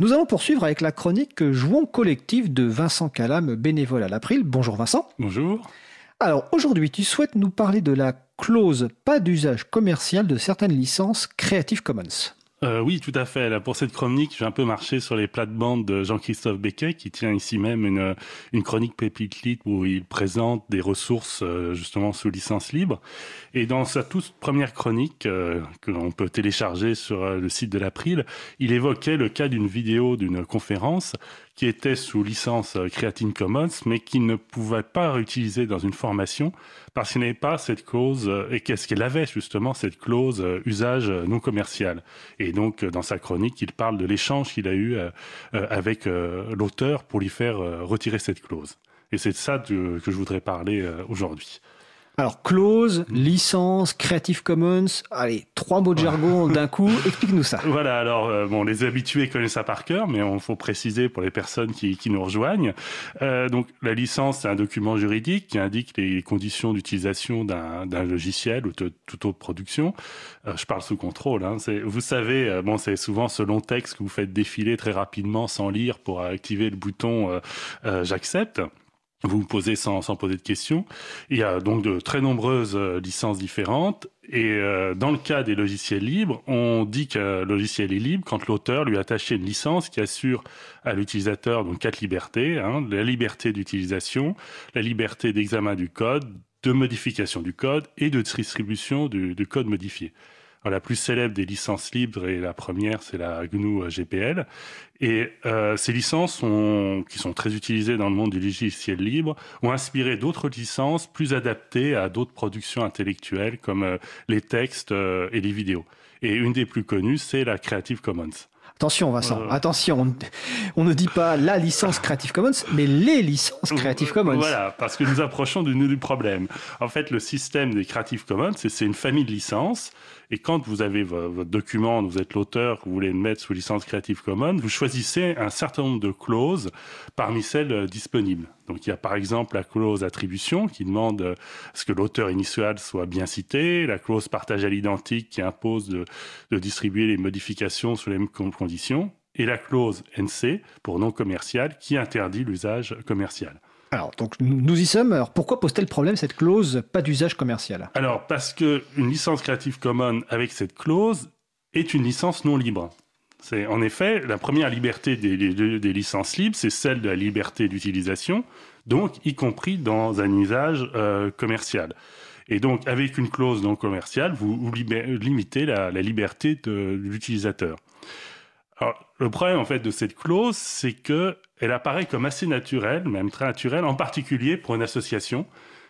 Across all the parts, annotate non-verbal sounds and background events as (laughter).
Nous allons poursuivre avec la chronique Jouons collectif de Vincent Calam, bénévole à l'April. Bonjour Vincent. Bonjour. Alors aujourd'hui, tu souhaites nous parler de la clause pas d'usage commercial de certaines licences Creative Commons. Euh, oui, tout à fait. Là, pour cette chronique, j'ai un peu marché sur les plates-bandes de Jean-Christophe Becquet, qui tient ici même une, une chronique Pépite où il présente des ressources euh, justement sous licence libre. Et dans sa toute première chronique, euh, que l'on peut télécharger sur le site de l'April, il évoquait le cas d'une vidéo d'une conférence qui était sous licence Creatine Commons, mais qui ne pouvait pas réutiliser dans une formation parce qu'il n'avait pas cette clause, et qu'est-ce qu'elle avait justement, cette clause usage non commercial. Et donc, dans sa chronique, il parle de l'échange qu'il a eu avec l'auteur pour lui faire retirer cette clause. Et c'est de ça que je voudrais parler aujourd'hui. Alors, clause, licence, Creative Commons, allez, trois mots de jargon d'un (laughs) coup, explique-nous ça. Voilà, alors, euh, bon, les habitués connaissent ça par cœur, mais il faut préciser pour les personnes qui, qui nous rejoignent. Euh, donc, la licence, c'est un document juridique qui indique les conditions d'utilisation d'un logiciel ou de toute autre production. Euh, je parle sous contrôle. Hein, vous savez, bon, c'est souvent ce long texte que vous faites défiler très rapidement sans lire pour activer le bouton j'accepte vous vous posez sans, sans poser de questions. Il y a donc de très nombreuses euh, licences différentes. Et euh, dans le cas des logiciels libres, on dit qu'un logiciel est libre quand l'auteur lui a attaché une licence qui assure à l'utilisateur donc quatre libertés hein, la liberté d'utilisation, la liberté d'examen du code, de modification du code et de distribution du, du code modifié la plus célèbre des licences libres et la première, c'est la GNU GPL. Et euh, ces licences, qui sont très utilisées dans le monde du logiciel libre, ont inspiré d'autres licences plus adaptées à d'autres productions intellectuelles comme euh, les textes euh, et les vidéos. Et une des plus connues, c'est la Creative Commons. Attention Vincent, attention, on, ne dit pas la licence Creative Commons, mais les licences Creative Commons. Voilà, parce que nous approchons du nœud du problème. En fait, le système des Creative Commons, c'est une famille de licences et quand vous avez votre document, vous êtes l'auteur, vous voulez le mettre sous licence Creative Commons, vous choisissez un certain nombre de clauses parmi celles euh, disponibles. Donc il y a par exemple la clause attribution qui demande euh, ce que l'auteur initial soit bien cité, la clause partage à l'identique qui impose de, de distribuer les modifications sous les mêmes conditions, et la clause NC pour non commercial qui interdit l'usage commercial. Alors, donc nous y sommes. Alors, pourquoi pose-t-elle problème cette clause pas d'usage commercial? Alors, parce que une licence Creative Commons avec cette clause est une licence non libre. C'est en effet la première liberté des, licences libres, c'est celle de la liberté d'utilisation, donc y compris dans un usage euh, commercial. Et donc, avec une clause non commerciale, vous, limitez la, liberté de l'utilisateur. Le problème en fait de cette clause, c'est que elle apparaît comme assez naturelle, même très naturelle, en particulier pour une association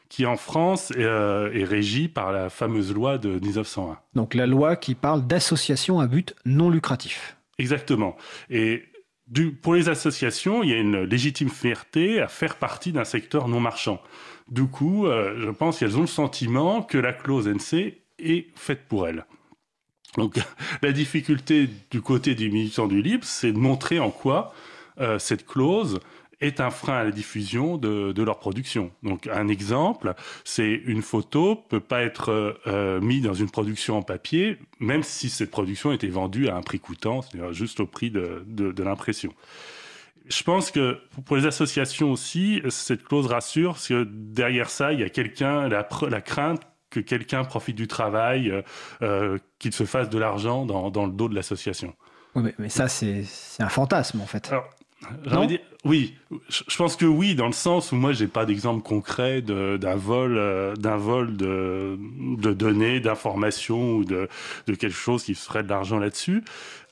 qui en France est, euh, est régie par la fameuse loi de 1901. Donc la loi qui parle d'association à but non lucratif. Exactement. Et pour les associations, il y a une légitime fierté à faire partie d'un secteur non marchand. Du coup, euh, je pense qu'elles ont le sentiment que la clause NC est faite pour elles. Donc (laughs) la difficulté du côté du militant du libre, c'est de montrer en quoi euh, cette clause est un frein à la diffusion de, de leur production. Donc un exemple, c'est une photo peut pas être euh, mise dans une production en papier, même si cette production était vendue à un prix coûtant, c'est-à-dire juste au prix de, de, de l'impression. Je pense que pour les associations aussi, cette clause rassure, parce que derrière ça, il y a quelqu'un, la, la crainte que quelqu'un profite du travail, euh, euh, qu'il se fasse de l'argent dans, dans, le dos de l'association. Oui, mais, mais, ça, c'est un fantasme, en fait. Alors, oui, je pense que oui, dans le sens où moi, j'ai pas d'exemple concret d'un vol, euh, d'un vol de, de données, d'informations ou de, de quelque chose qui ferait de l'argent là-dessus.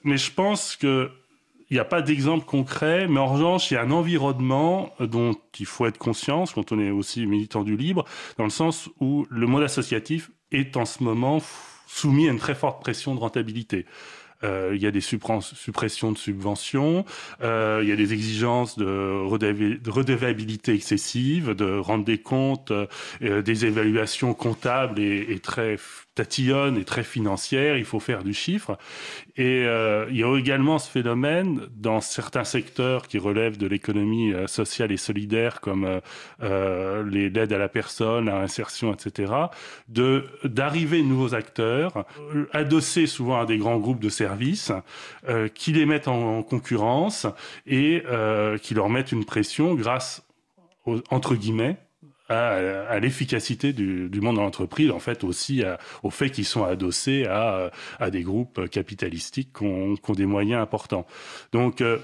Mais je pense que il n'y a pas d'exemple concret, mais en revanche, il y a un environnement dont il faut être conscient quand on est aussi militant du libre, dans le sens où le monde associatif est en ce moment soumis à une très forte pression de rentabilité. Euh, il y a des suppressions de subventions, euh, il y a des exigences de, redevabilité excessive, de rendre des comptes, euh, des évaluations comptables et, et très tatillonne et très financière, il faut faire du chiffre. Et euh, il y a également ce phénomène dans certains secteurs qui relèvent de l'économie euh, sociale et solidaire, comme euh, les l'aide à la personne, à l'insertion, etc., de d'arriver de nouveaux acteurs, adossés souvent à des grands groupes de services, qui les mettent en, concurrence et qui leur mettent une pression grâce entre guillemets à, l'efficacité du, monde de l'entreprise, en fait aussi au fait qu'ils sont adossés à, à des groupes capitalistiques qui ont, qui ont des moyens importants. Donc euh,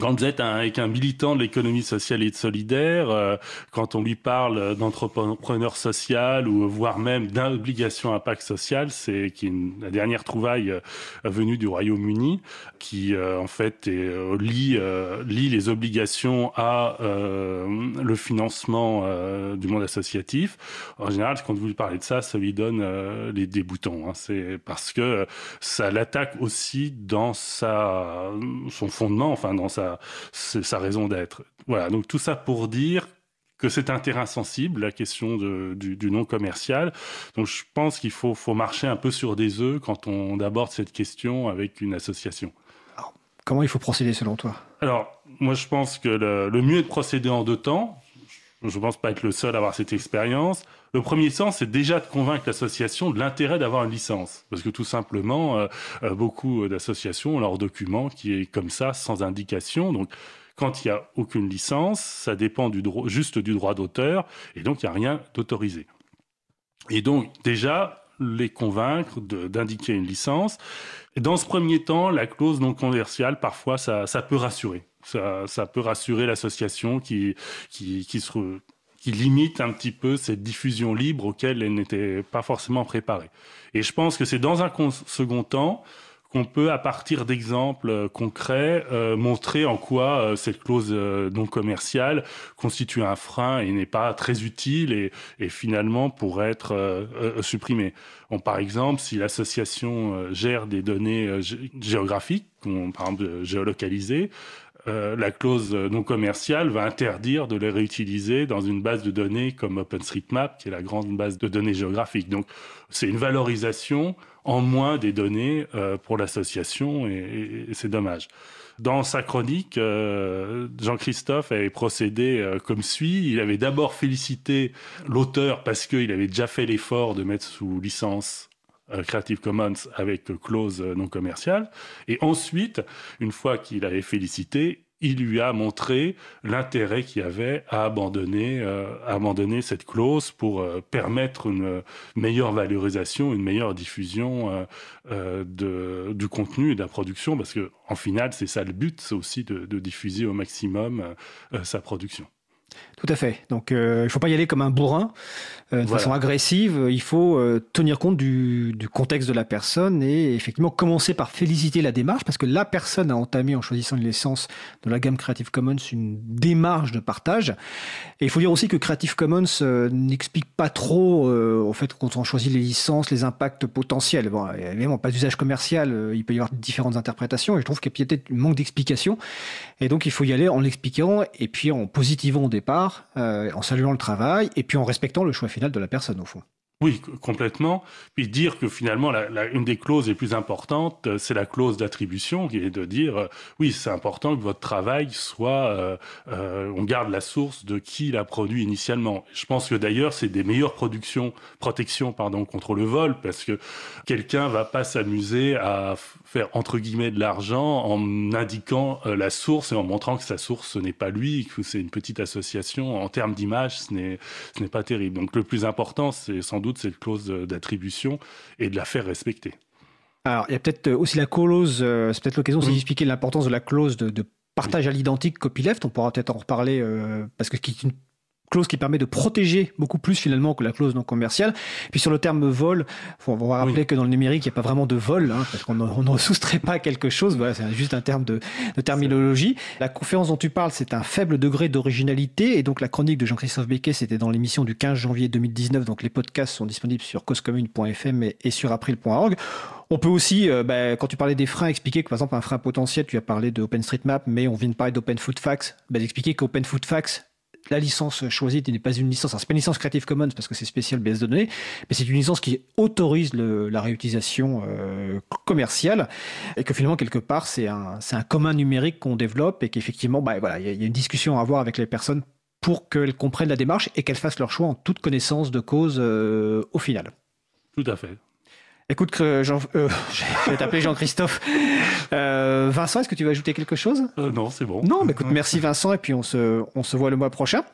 quand vous êtes avec un militant de l'économie sociale et solidaire, euh, quand on lui parle d'entrepreneur social ou voire même d'obligation impact social, c'est qui la dernière trouvaille euh, venue du Royaume-Uni, qui euh, en fait lie, lie les obligations à le financement du monde associatif. En général, quand vous lui parlez de ça, ça lui donne les des boutons. Hein. C'est parce que ça l'attaque aussi dans sa son fondement, enfin dans sa sa, sa raison d'être. Voilà, donc tout ça pour dire que c'est un terrain sensible, la question du, du, non commercial. Donc je pense qu'il faut, faut marcher un peu sur des œufs quand on aborde cette question avec une association. comment il faut procéder selon toi? Alors, moi je pense que le, le mieux est de procéder en deux temps. Je ne pense pas être le seul à avoir cette expérience. Le premier sens, c'est déjà de convaincre l'association de l'intérêt d'avoir une licence. Parce que tout simplement, euh, euh, beaucoup d'associations ont leur document qui est comme ça, sans indication. Donc, quand il n'y a aucune licence, ça dépend juste du droit d'auteur, et donc il n'y a rien d'autorisé. Et donc, déjà, les convaincre d'indiquer une licence. Dans ce premier temps, la clause non commerciale, parfois, ça peut rassurer. Ça, peut rassurer l'association qui, limite un petit peu cette diffusion libre auquel elle n'était pas forcément préparée. Et je pense que c'est dans un second temps qu'on peut, à partir d'exemples euh, concrets, euh, montrer en quoi euh, cette clause non commerciale constitue un frein et n'est pas très utile et, finalement pourrait être supprimée. Par exemple, si l'association gère des données géographiques, par exemple géolocalisées, euh, la clause non commerciale va interdire de les réutiliser dans une base de données comme OpenStreetMap, qui est la grande base de données géographiques. Donc, c'est une valorisation en moins des données euh, pour l'association et, c'est dommage. Dans sa chronique, euh, Jean-Christophe avait procédé comme suit. Il avait d'abord félicité l'auteur parce qu'il avait déjà fait l'effort de mettre sous licence Creative Commons avec clause non commerciale. Et ensuite, une fois qu'il avait félicité, il lui a montré l'intérêt qu'il avait à abandonner, euh, abandonner cette clause pour euh, permettre une meilleure valorisation, une meilleure diffusion euh, du contenu et de la production, parce que en final, c'est ça le but, c'est aussi de, diffuser au maximum sa production. Tout à fait. Donc, euh, il ne faut pas y aller comme un bourrin, euh, de façon agressive. Il faut euh, tenir compte du, du, contexte de la personne et effectivement commencer par féliciter la démarche parce que la personne a entamé en choisissant une licence de la gamme Creative Commons une démarche de partage. Et il faut dire aussi que Creative Commons n'explique pas trop au fait quand on choisit les licences les impacts potentiels. Bon, évidemment, pas d'usage commercial, il peut y avoir différentes interprétations et je trouve qu'il y a peut-être un manque d'explication. Et donc, il faut y aller en l'expliquant et puis en positivant au départ euh, en saluant le travail et puis en respectant le choix final de la personne au fond. Oui, complètement. Puis dire que finalement, la, une des clauses les plus importantes, euh, c'est la clause d'attribution, qui est de dire, euh, oui, c'est important que votre travail soit, euh, on garde la source de qui l'a produit initialement. Je pense que d'ailleurs, c'est des meilleures protections, contre le vol, parce que quelqu'un va pas s'amuser à faire entre guillemets de l'argent en indiquant la source et en montrant que sa source ce n'est pas lui, que c'est une petite association. En termes d'image, ce n'est pas terrible. Donc le plus important, c'est sans doute cette clause d'attribution et de la faire respecter. Alors, il y a peut-être aussi la clause, euh, c'est peut-être l'occasion d'expliquer l'importance de la clause de, partage à l'identique copyleft. On pourra peut-être en reparler euh, parce que c'est une clause qui permet de protéger beaucoup plus finalement que la clause non commerciale. Puis sur le terme vol, on va rappeler que dans le numérique, il n'y a pas vraiment de vol, hein, parce qu'on ne soustrait pas quelque chose. Voilà, c'est juste un terme de, de, terminologie. La conférence dont tu parles, c'est un faible degré d'originalité. Et donc la chronique de Jean-Christophe Becquet, c'était dans l'émission du 15 janvier 2019. Donc les podcasts sont disponibles sur causecommune.fm et, et sur april.org. On peut aussi, euh, bah, quand tu parlais des freins, expliquer que par exemple un frein potentiel, tu as parlé de OpenStreetMap, mais on vient de parler d'OpenFootFax, bah, expliquer qu'OpenFootFax la licence choisie n'est pas une licence, c'est pas une licence Creative Commons parce que c'est spécial base de données, mais c'est une licence qui autorise la réutilisation euh, commerciale et que finalement quelque part c'est un, un commun numérique qu'on développe et qu'effectivement, bah, voilà, il y, a une discussion à avoir avec les personnes pour qu'elles comprennent la démarche et qu'elles fassent leur choix en toute connaissance de cause euh, au final. Tout à fait. Écoute, Jean, euh, (laughs) je vais t'appeler Jean-Christophe. Euh, Vincent, est-ce que tu veux ajouter quelque chose? Euh, Non, c'est bon. Non, mais écoute, merci Vincent, et puis on se, on se voit le mois prochain.